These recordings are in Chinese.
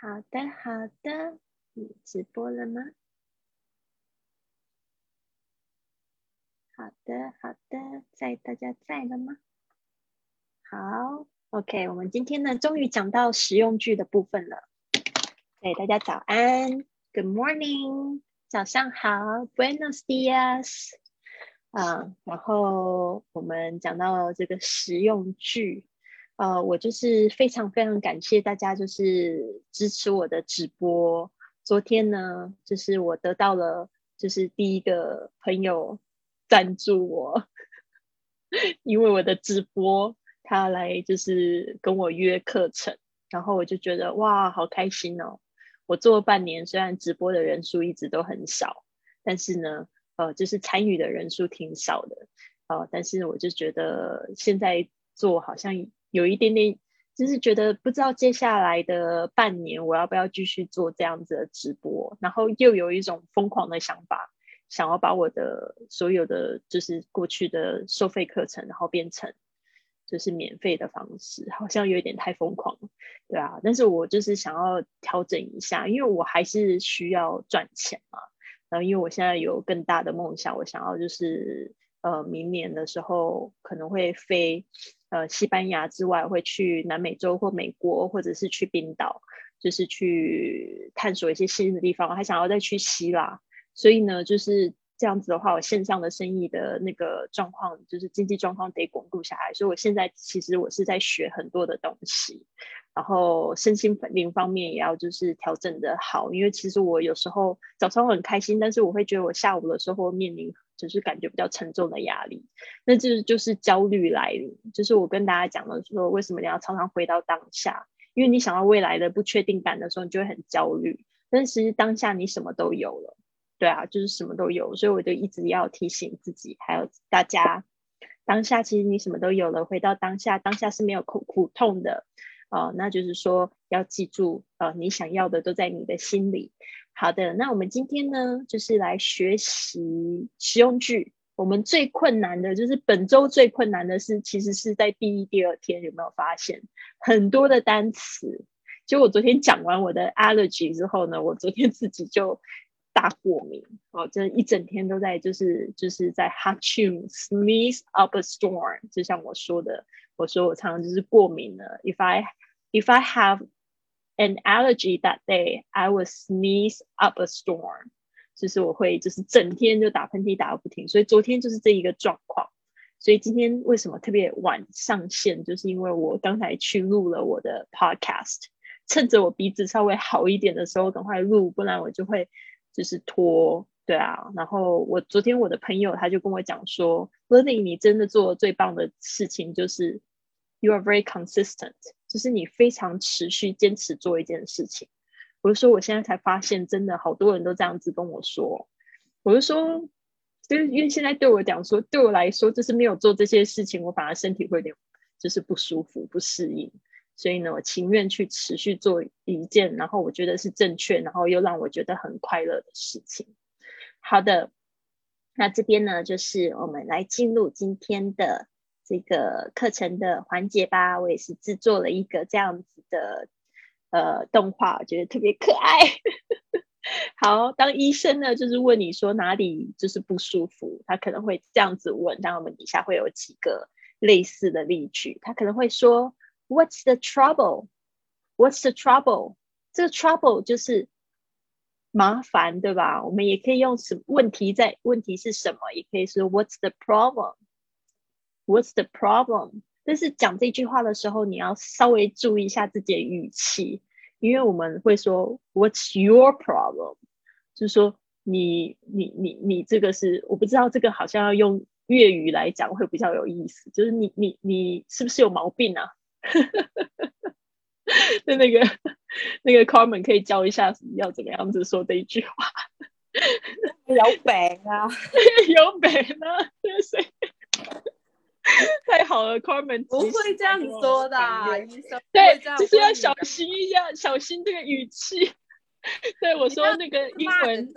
好的，好的，你直播了吗？好的，好的，在大家在了吗？好，OK，我们今天呢，终于讲到实用句的部分了。对，大家早安，Good morning，早上好，Buenos dias。啊，然后我们讲到这个实用句，呃，我就是非常非常感谢大家，就是支持我的直播。昨天呢，就是我得到了，就是第一个朋友赞助我，因为我的直播，他来就是跟我约课程，然后我就觉得哇，好开心哦！我做半年，虽然直播的人数一直都很少，但是呢。呃，就是参与的人数挺少的，呃，但是我就觉得现在做好像有一点点，就是觉得不知道接下来的半年我要不要继续做这样子的直播，然后又有一种疯狂的想法，想要把我的所有的就是过去的收费课程，然后变成就是免费的方式，好像有一点太疯狂了，对啊，但是我就是想要调整一下，因为我还是需要赚钱嘛。然后，因为我现在有更大的梦想，我想要就是呃，明年的时候可能会飞呃西班牙之外，会去南美洲或美国，或者是去冰岛，就是去探索一些新的地方。我还想要再去希腊，所以呢，就是这样子的话，我线上的生意的那个状况，就是经济状况得巩固下来。所以我现在其实我是在学很多的东西。然后身心灵方面也要就是调整的好，因为其实我有时候早上很开心，但是我会觉得我下午的时候面临就是感觉比较沉重的压力，那这就是焦虑来临。就是我跟大家讲的说，为什么你要常常回到当下？因为你想要未来的不确定感的时候，你就会很焦虑。但其实当下你什么都有了，对啊，就是什么都有。所以我就一直要提醒自己，还有大家，当下其实你什么都有了，回到当下，当下是没有苦苦痛的。哦，那就是说要记住，呃，你想要的都在你的心里。好的，那我们今天呢，就是来学习实用句。我们最困难的就是本周最困难的是，其实是在第一、第二天，有没有发现很多的单词？就我昨天讲完我的 allergy 之后呢，我昨天自己就大过敏，哦，这一整天都在就是就是在 hot tune sneeze up a storm，就像我说的，我说我常常就是过敏了。If I If I have an allergy that day, I will sneeze up a storm。就是我会就是整天就打喷嚏打个不停，所以昨天就是这一个状况。所以今天为什么特别晚上线，就是因为我刚才去录了我的 podcast，趁着我鼻子稍微好一点的时候赶快录，不然我就会就是拖。对啊，然后我昨天我的朋友他就跟我讲说，Lily，你真的做的最棒的事情就是 you are very consistent。就是你非常持续坚持做一件事情，我就说我现在才发现，真的好多人都这样子跟我说。我就说，就是因为现在对我讲说，对我来说，就是没有做这些事情，我反而身体会有点就是不舒服、不适应。所以呢，我情愿去持续做一件，然后我觉得是正确，然后又让我觉得很快乐的事情。好的，那这边呢，就是我们来进入今天的。这个课程的环节吧，我也是制作了一个这样子的呃动画，我觉得特别可爱。好，当医生呢，就是问你说哪里就是不舒服，他可能会这样子问。那，我们底下会有几个类似的例句，他可能会说 "What's the trouble? What's the trouble?" 这个 trouble 就是麻烦，对吧？我们也可以用什么问题在问题是什么，也可以说 "What's the problem?" What's the problem？但是讲这句话的时候，你要稍微注意一下自己的语气，因为我们会说 What's your problem？就是说你你你你这个是我不知道这个好像要用粤语来讲会比较有意思，就是你你你是不是有毛病啊？那那个那个 Carmen 可以教一下要怎么样子说这一句话？有病啊！有病啊！对谁？太好了，Carmen 不会这样说的，对，就是要小心一下，小心这个语气。对我说那个英文，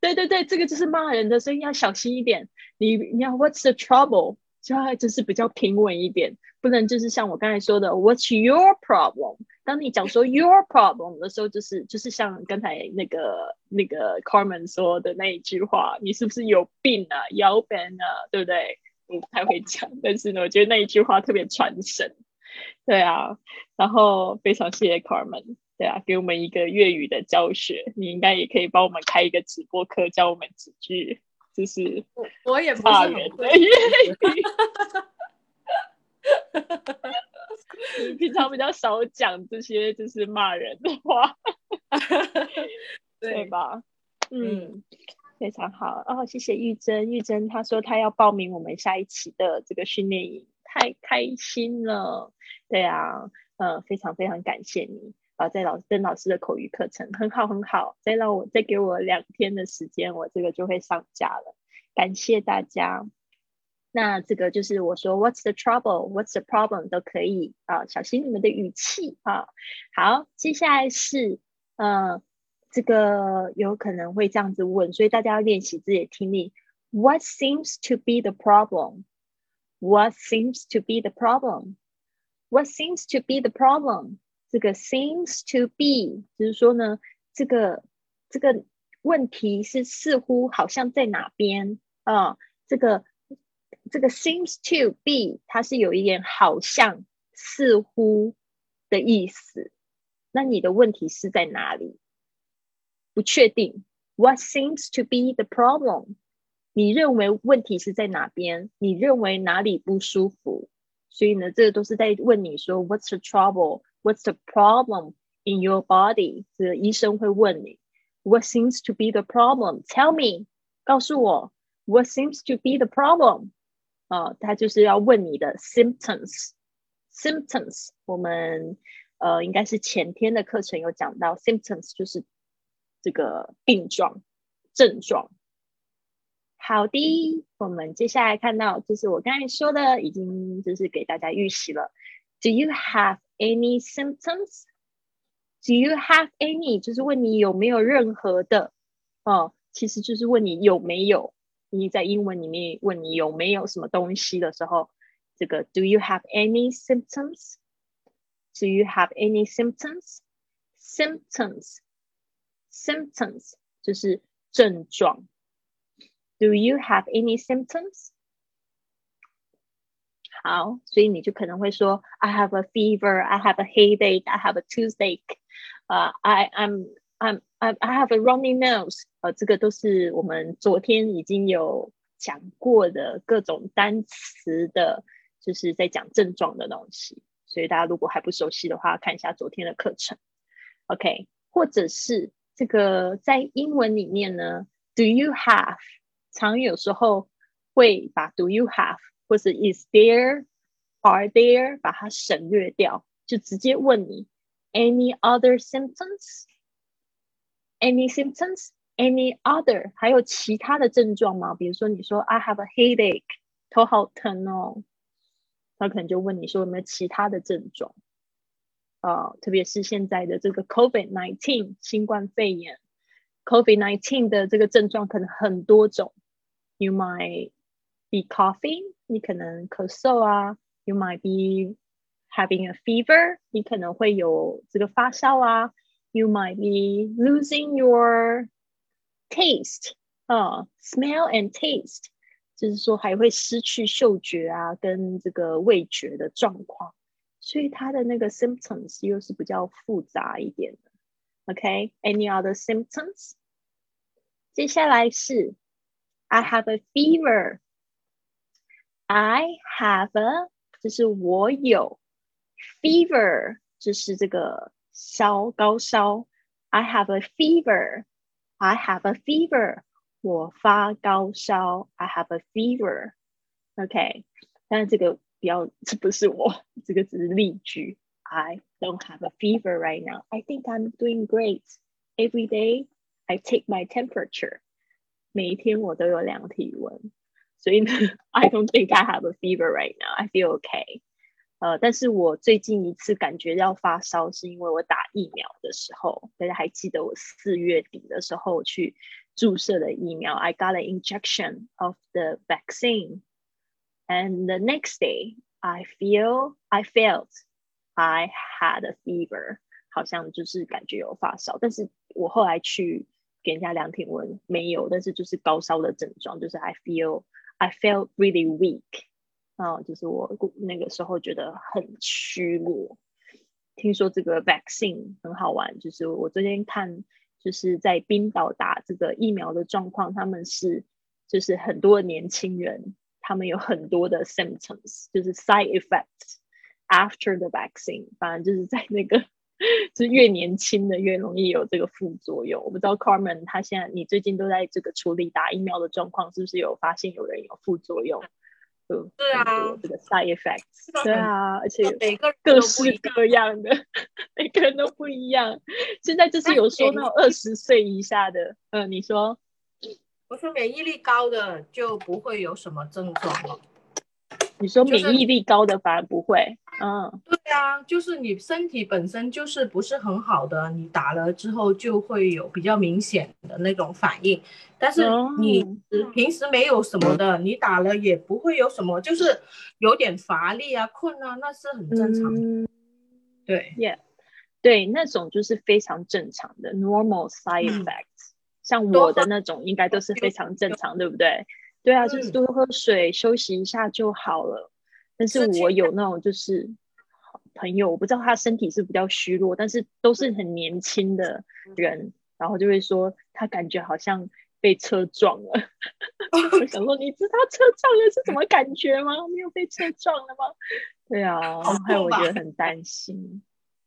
对对对，这个就是骂人的，所以要小心一点。你你要 What's the trouble？就要就是比较平稳一点，不能就是像我刚才说的 What's your problem？当你讲说 your problem 的时候，就是就是像刚才那个那个 Carmen 说的那一句话，你是不是有病啊？有病啊，对不对？我不太会讲，但是呢，我觉得那一句话特别传神。对啊，然后非常谢谢 Carmen，对啊，给我们一个粤语的教学，你应该也可以帮我们开一个直播课，教我们几句，就是我也不是骂人的粤语。你 平常比较少讲这些就是骂人的话，对对，吧？嗯嗯，非常好哦，谢谢玉珍。玉珍她说她要报名我们下一期的这个训练营，太开心了。对啊，呃，非常非常感谢你啊，在老邓老师的口语课程很好很好，再让我再给我两天的时间，我这个就会上架了。感谢大家。那这个就是我说 What's the trouble? What's the problem? 都可以啊，小心你们的语气啊。好，接下来是呃，这个有可能会这样子问，所以大家要练习自己的听力。What seems to be the problem? What seems to be the problem? What seems to be the problem? 这个 seems to be 就是说呢，这个这个问题是似乎好像在哪边啊？这个这个 seems to be 它是有一点好像、似乎的意思。那你的问题是在哪里？不确定。What seems to be the problem？你认为问题是在哪边？你认为哪里不舒服？所以呢，这个都是在问你说，What's the trouble？What's the problem in your body？这个医生会问你，What seems to be the problem？Tell me，告诉我，What seems to be the problem？啊，他就是要问你的 symptoms。symptoms，我们呃应该是前天的课程有讲到，symptoms 就是 这个病状、症状。好的，我们接下来看到，就是我刚才说的，已经就是给大家预习了。Do you have any symptoms? Do you have any？就是问你有没有任何的，哦，其实就是问你有没有。你在英文里面问你有没有什么东西的时候，这个 Do you have any symptoms? Do you have any symptoms? Symptoms, symptoms 就是症状。Do you have any symptoms? 好，所以你就可能会说，I have a fever, I have a headache, I have a toothache, 啊、i I'm I'm I I have a runny nose，呃，这个都是我们昨天已经有讲过的各种单词的，就是在讲症状的东西。所以大家如果还不熟悉的话，看一下昨天的课程。OK，或者是 这个在英文里面呢，Do you have？常有时候会把 Do you have 或者 Is there、Are there 把它省略掉，就直接问你 Any other symptoms？any symptoms, any other，还有其他的症状吗？比如说你说 I have a headache，头好疼哦，他可能就问你说有没有其他的症状？啊、特别是现在的这个 COVID nineteen 新冠肺炎，COVID nineteen 的这个症状可能很多种。You might be coughing，你可能咳嗽啊；You might be having a fever，你可能会有这个发烧啊。you might be losing your taste 啊、smell and taste，就是说还会失去嗅觉啊，跟这个味觉的状况，所以它的那个 symptoms 又是比较复杂一点的。OK，any、other symptoms？接下来是 I have a fever。I have a 就是我有 fever，就是这个烧高烧。I have a fever. I have a fever. 我发高烧。I have a fever. OK，但是这个 不要，这不是我，这个只是例句。I don't have a fever right now. I think I'm doing great. Every day I take my temperature. 每一天我都有量体温，所以呢，I don't think I have a fever right now. I feel okay. 呃，但是我最近一次感觉要发烧，是因为我打疫苗的时候，大家还记得我四月底的时候去注射的疫苗，I got an injection of the vaccine, and the next day I feel I felt I had a fever，好像就是感觉有发烧，但是我后来去给人家量体温没有，但是就是高烧的症状，就是 I feel I felt really weak，啊，就是我那个时候觉得很虚弱。听说这个 vaccine 很好玩，就是我昨天看，就是在冰岛打这个疫苗的状况，他们是就是很多年轻人，他们有很多的 symptoms，就是 side effects after the vaccine，反正就是在那个，就是越年轻的越容易有这个副作用。我不知道 Carmen 他现在你最近都在这个处理打疫苗的状况，是不是有发现有人有副作用？对啊，这个 side effects，对啊，而且每个各式各样的，每个人都不一样。现在就是有说到二十岁以下的，嗯，你说，我说免疫力高的就不会有什么症状了。你说免疫力高的反而不会，嗯，对啊，就是你身体本身就是不是很好的，你打了之后就会有比较明显的那种反应。但是你平时没有什么的，你打了也不会有什么，就是有点乏力啊、困啊，那是很正常的。对，Yeah，对，那种就是非常正常的 normal side effects，像我的那种应该都是非常正常，对不对？对啊，就是多喝水，休息一下就好了。但是我有那种就是朋友，我不知道他身体是比较虚弱，但是都是很年轻的人，然后就会说他感觉好像被车撞了。我想说，你知道车撞了是什么感觉吗？没有被车撞了吗？对啊，还有我觉得很担心。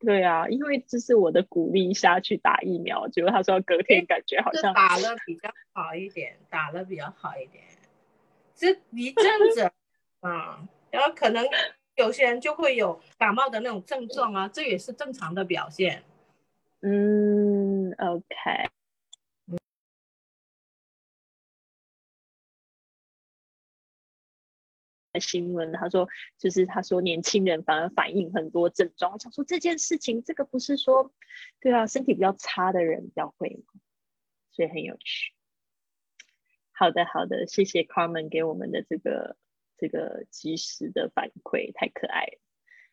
对啊，因为这是我的鼓励下去打疫苗，结果他说隔天感觉好像打了比较好一点，打了比较好一点。这一阵子啊，然后可能有些人就会有感冒的那种症状啊，这也是正常的表现。嗯，OK。新闻他说，就是他说年轻人反而反映很多症状。我想说这件事情，这个不是说，对啊，身体比较差的人比较会吗？所以很有趣。好的，好的，谢谢 Carmen 给我们的这个这个及时的反馈，太可爱了。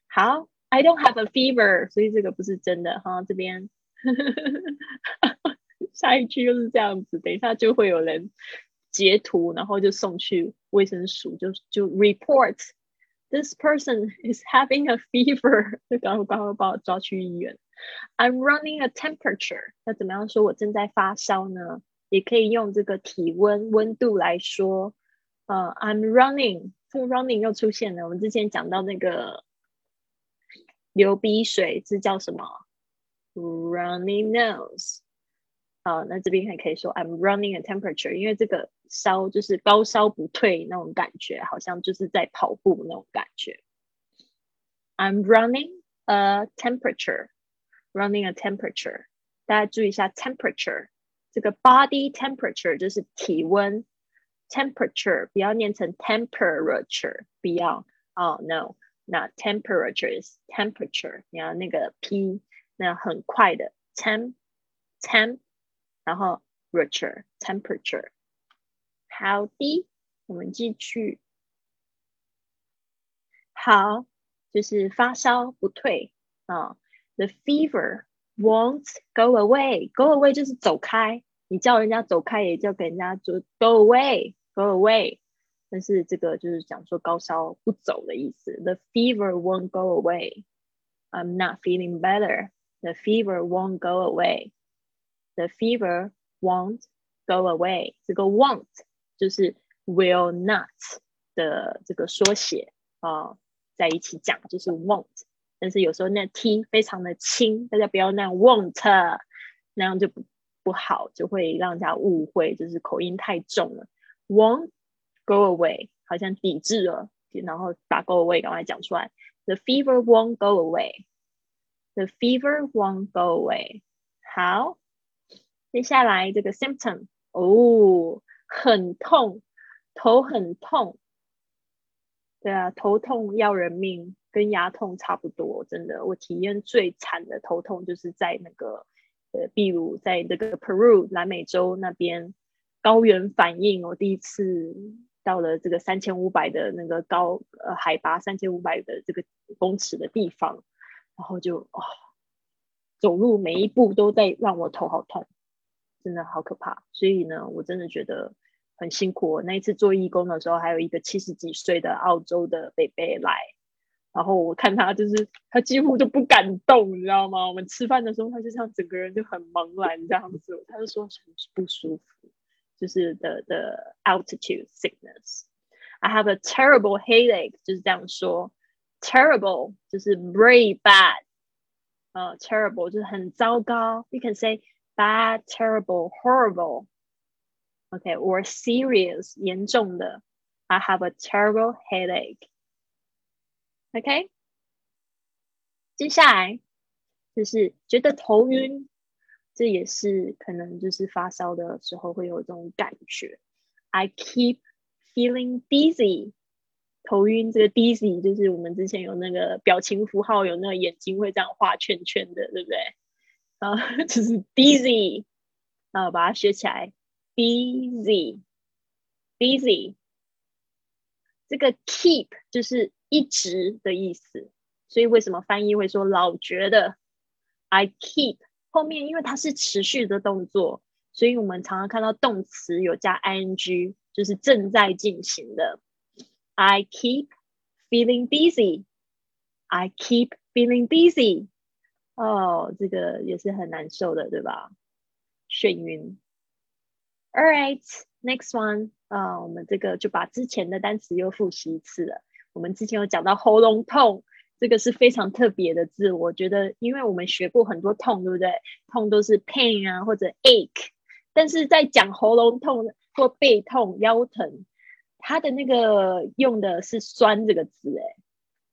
好，I don't have a fever，所以这个不是真的哈。这边 下一句又是这样子，等一下就会有人截图，然后就送去卫生署，就就 report this person is having a fever，就刚刚刚刚把我抓去医院。I'm running a temperature，那怎么样说我正在发烧呢？也可以用这个体温温度来说，呃，I'm running，这个 running 又出现了。我们之前讲到那个流鼻水是叫什么？Running nose。好，那这边还可以说 I'm running a temperature，因为这个 烧就是高烧不退那种感觉，好像就是在跑步那种感觉。I'm running a temperature，running a temperature，大家注意一下 temperature。这个 body temperature 就是体温，temperature 不要念成 temperature，不要哦，no，那 temperature is temperature，你要那个 p，那很快的 temp，temp，然后 temperature，temperature， 好的，我们继续，好，就是发烧不退啊，the fever。Won't go away. Go away 就是走开。你叫人家走开，也叫给人家就 go away, go away。但是这个就是讲说高烧不走的意思。The fever won't go away. I'm not feeling better. The fever won't go away. The fever won't go away. 这个 won't 就是 will not 的这个缩写啊，在一起讲就是 won't。但是有时候那 t 非常的轻，大家不要那样 won't，那样就不不好，就会让人家误会，就是口音太重了。won't go away，好像抵制了，然后把 go away 赶快讲出来。The fever won't go away. The fever won't go away. 好，接下来这个 symptom，哦，很痛，头很痛。对啊，头痛要人命。跟牙痛差不多，真的，我体验最惨的头痛就是在那个，呃，秘鲁，在那个 Peru 南美洲那边高原反应。我第一次到了这个三千五百的那个高呃海拔三千五百的这个公尺的地方，然后就啊，走路每一步都在让我头好痛，真的好可怕。所以呢，我真的觉得很辛苦。那一次做义工的时候，还有一个七十几岁的澳洲的贝贝来。然后我看他，就是他几乎就不敢动，你知道吗？我们吃饭的时候，他就像整个人就很茫然这样子，他就说很不舒服，就是的的 altitude sickness。I have a terrible headache，就是这样说，terrible 就是 very bad，呃，terrible 就是很糟糕。You can say bad, terrible, horrible。OK，or serious 严重的。I have a terrible headache。OK，接下来就是觉得头晕，这也是可能就是发烧的时候会有这种感觉。I keep feeling dizzy，头晕。这个 dizzy 就是我们之前有那个表情符号，有那个眼睛会这样画圈圈的，对不对？啊，就是 dizzy，啊，把它学起来 Busy, busy。这个 keep 就是。一直的意思，所以为什么翻译会说老觉得？I keep 后面，因为它是持续的动作，所以我们常常看到动词有加 ing，就是正在进行的。I keep feeling busy. I keep feeling busy. 哦，这个也是很难受的，对吧？眩晕。All right, next one. 啊，我们这个就把之前的单词又复习一次了。我们之前有讲到喉咙痛，这个是非常特别的字。我觉得，因为我们学过很多痛，对不对？痛都是 pain 啊，或者 ache，但是在讲喉咙痛或背痛、腰疼，它的那个用的是酸这个字，哎，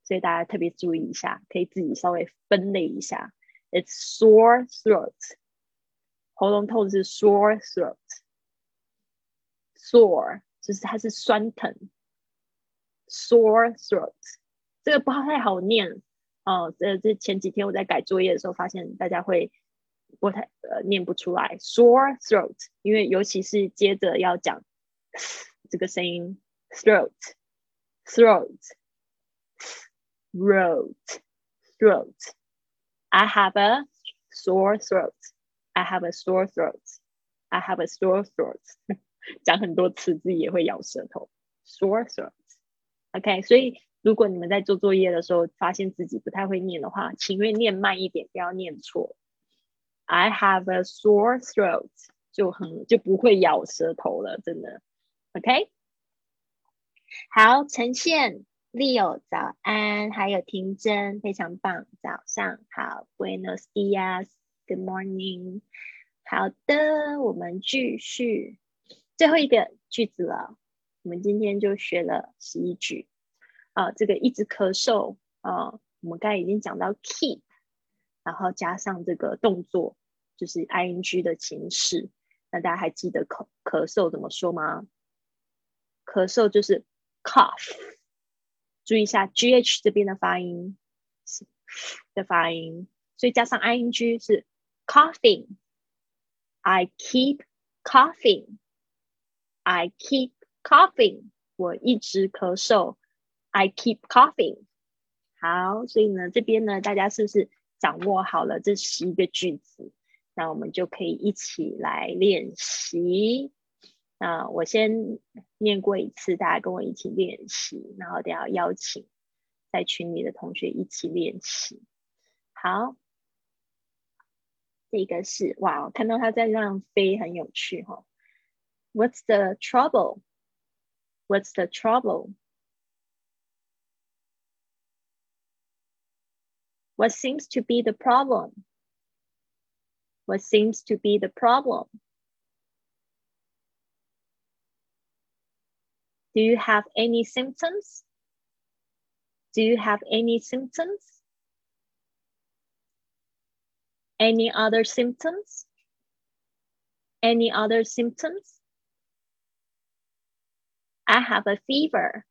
所以大家特别注意一下，可以自己稍微分类一下。It's sore throat，喉咙痛是 sore throat throat，sore 就是它是酸疼。Sore throat，这个不太好念哦。这这前几天我在改作业的时候，发现大家会不太呃念不出来 sore throat，因为尤其是接着要讲这个声音 throat，throat，throat，throat。I have a sore throat. I have a sore throat. I have a sore throat. 讲很多次自己也会咬舌头。Sore throat。OK，所以如果你们在做作业的时候发现自己不太会念的话，请愿念慢一点，不要念错。I have a sore throat，就很就不会咬舌头了，真的。OK，好，呈现 Leo 早安，还有婷真非常棒，早上好，Buenos dias，Good morning。好的，我们继续最后一个句子了。我们今天就学了十一句。啊，这个一直咳嗽啊，我们刚才已经讲到 keep，然后加上这个动作就是 ing 的形式，那大家还记得咳咳嗽怎么说吗？咳嗽就是 cough，注意一下 gh 这边的发音是的发音，所以加上 ing 是 coughing，I keep coughing I keep Coughing，我一直咳嗽。I keep coughing。好，所以呢，这边呢，大家是不是掌握好了这十一个句子？那我们就可以一起来练习。那我先念过一次，大家跟我一起练习，然后等下邀请在群里的同学一起练习。好，这个是哇，看到它在这样飞，很有趣哈。What's the trouble? What's the trouble? What seems to be the problem? What seems to be the problem? Do you have any symptoms? Do you have any symptoms? Any other symptoms? Any other symptoms? I have a fever.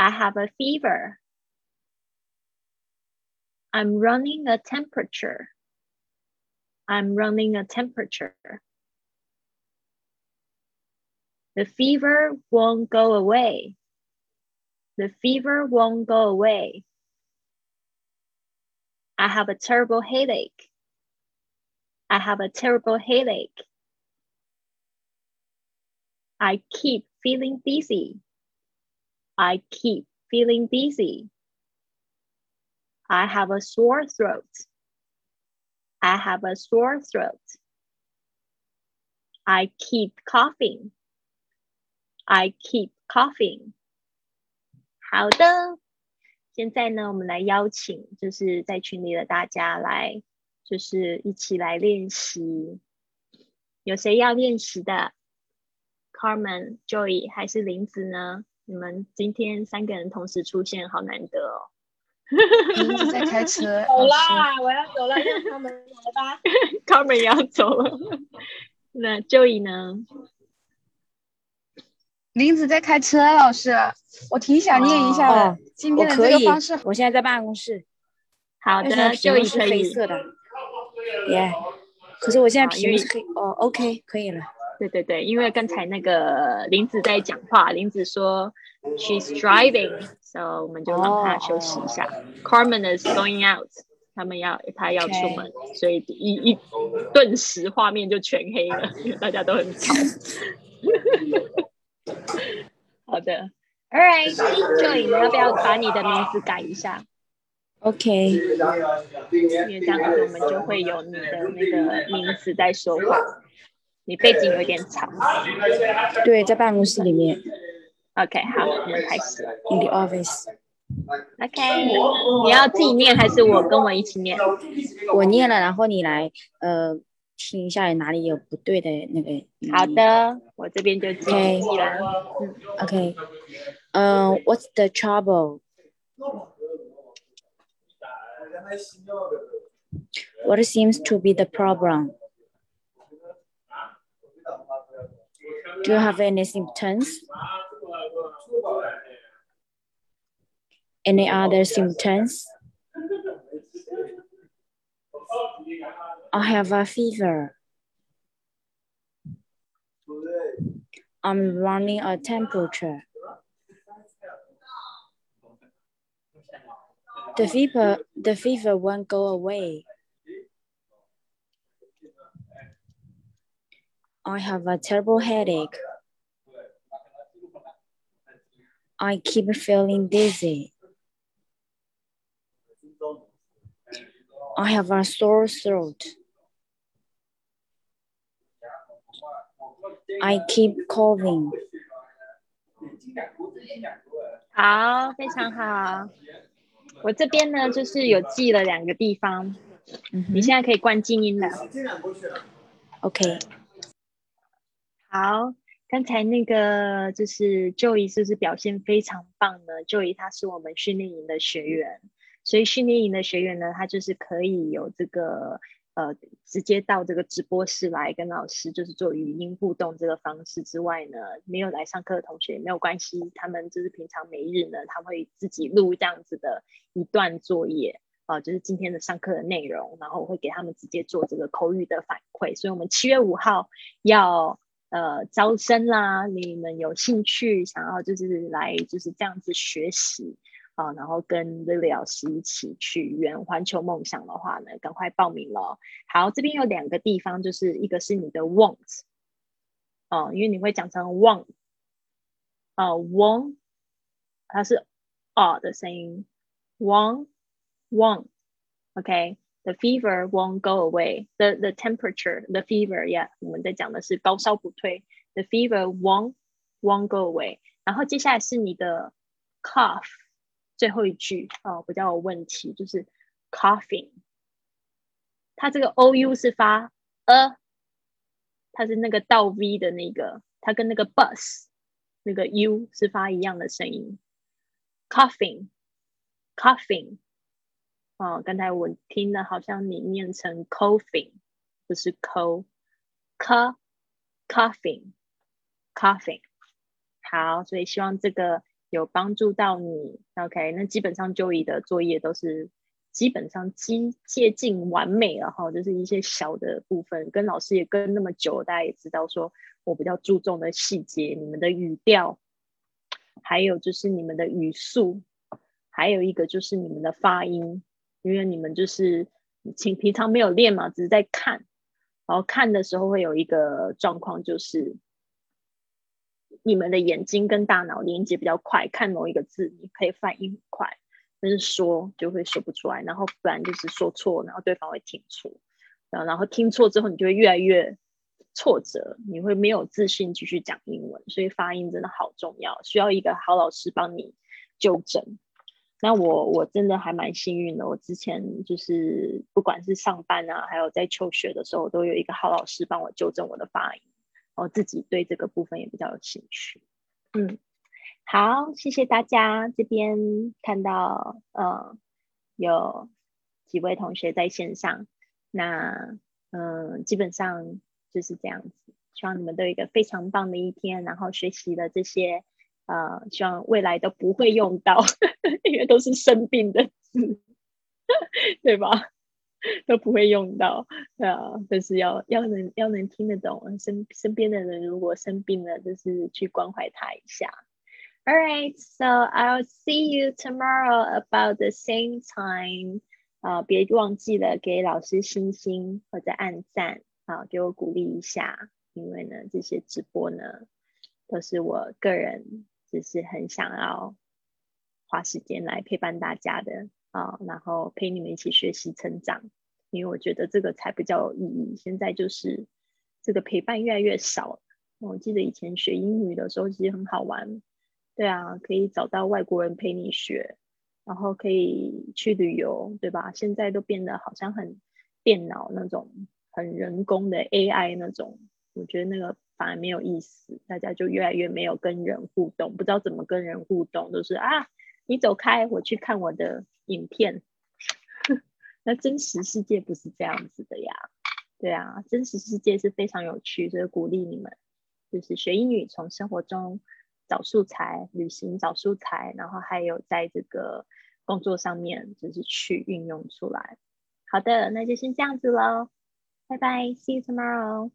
I have a fever. I'm running a temperature. I'm running a temperature. The fever won't go away. The fever won't go away. I have a terrible headache. I have a terrible headache. I keep feeling dizzy. I keep feeling dizzy. I have a sore throat. I have a sore throat. I keep coughing. I keep coughing. 好的，现在呢，我们来邀请就是在群里的大家来，就是一起来练习。有谁要练习的 ？Carmen、Joy 还是林子呢？你们今天三个人同时出现，好难得哦。林子在开车。走啦，我要走了，让他们来吧。Carmen 也要走了。那 Joy 呢？林子在开车，老师，我挺想念一下的。今天的这个方式，我现在在办公室。好的，Joy 是黑色的。耶，可是我现在屏幕是黑。哦，OK，可以了。对对对，因为刚才那个林子在讲话，林子说 she's driving，so 我们就让她休息一下。Carmen is going out，他们要他要出门，所以一一顿时画面就全黑了，大家都很吵。好的，All right，Joy，你要不要把你的名字改一下？OK，因为这样子我们就会有你的那个名字在说话。你背景有点吵。对，在办公室里面。OK，好，我们开始。In the office。OK，你要自己念还是我跟我一起念？我念了，然后你来呃听一下哪里有不对的那个。好的，我这边就记了。嗯，OK，嗯，What's the trouble？What seems to be the problem？Do you have any symptoms? Any other symptoms? I have a fever. I'm running a temperature. The fever, the fever won't go away. I have a terrible headache. I keep feeling dizzy. I have a sore throat. I keep coughing. 好，非常好。我这边呢，就是有记了两个地方。嗯、你现在可以关静音了。OK。 好，刚才那个就是 Joey 是不是表现非常棒呢？Joey 他是我们训练营的学员，所以训练营的学员呢，他就是可以有这个呃直接到这个直播室来跟老师就是做语音互动这个方式之外呢，没有来上课的同学也没有关系，他们就是平常每日呢，他会自己录这样子的一段作业啊，就是今天的上课的内容，然后我会给他们直接做这个口语的反馈，所以我们七月五号要。呃，招生啦，你们有兴趣想要就是来就是这样子学习啊，然后跟 Lily 老师一起去圆环球梦想的话呢，赶快报名了。好，这边有两个地方，就是一个是你的 want，哦，因为你会讲成 want，啊，want，它是啊的声音，want，want，OK。The fever won't go away. The the temperature, the fever, yeah，我们在讲的是高烧不退。The fever won't won't go away. 然后接下来是你的 cough，最后一句哦比较有问题，就是 coughing。它这个 o u 是发 a，它是那个倒 v 的那个，它跟那个 bus 那个 u 是发一样的声音。coughing，coughing。 哦，刚才我听的好像你念成 coughing，不是 co，c，coughing，coughing。好，所以希望这个有帮助到你。OK，那基本上 Joey 的作业都是基本上接接近完美了哈，就是一些小的部分。跟老师也跟那么久，大家也知道，说我比较注重的细节，你们的语调，还有就是你们的语速，还有一个就是你们的发音。因为你们就是请平常没有练嘛，只是在看，然后看的时候会有一个状况，就是你们的眼睛跟大脑连接比较快，看某一个字你可以反应很快，但是说就会说不出来，然后不然就是说错，然后对方会听错，然后然后听错之后你就会越来越挫折，你会没有自信继续讲英文，所以发音真的好重要，需要一个好老师帮你纠正。那我我真的还蛮幸运的，我之前就是不管是上班啊，还有在求学的时候，都有一个好老师帮我纠正我的发音，我自己对这个部分也比较有兴趣。嗯，好，谢谢大家。这边看到呃有几位同学在线上，那嗯基本上就是这样子，希望你们都有一个非常棒的一天，然后学习了这些。啊，希望未来都不会用到，因为都是生病的字，对吧？都不会用到，啊，就是要要能要能听得懂，身身边的人如果生病了，就是去关怀他一下。All right, so I'll see you tomorrow about the same time. 啊，别忘记了给老师星星或者按赞，啊，给我鼓励一下，因为呢，这些直播呢，都是我个人。只是很想要花时间来陪伴大家的啊，然后陪你们一起学习成长，因为我觉得这个才比较有意义。现在就是这个陪伴越来越少。我记得以前学英语的时候其实很好玩，对啊，可以找到外国人陪你学，然后可以去旅游，对吧？现在都变得好像很电脑那种，很人工的 AI 那种，我觉得那个。反而没有意思，大家就越来越没有跟人互动，不知道怎么跟人互动，都是啊，你走开，我去看我的影片。那真实世界不是这样子的呀，对啊，真实世界是非常有趣，所以鼓励你们，就是学英语，从生活中找素材，旅行找素材，然后还有在这个工作上面，就是去运用出来。好的，那就先这样子喽，拜拜，see you tomorrow。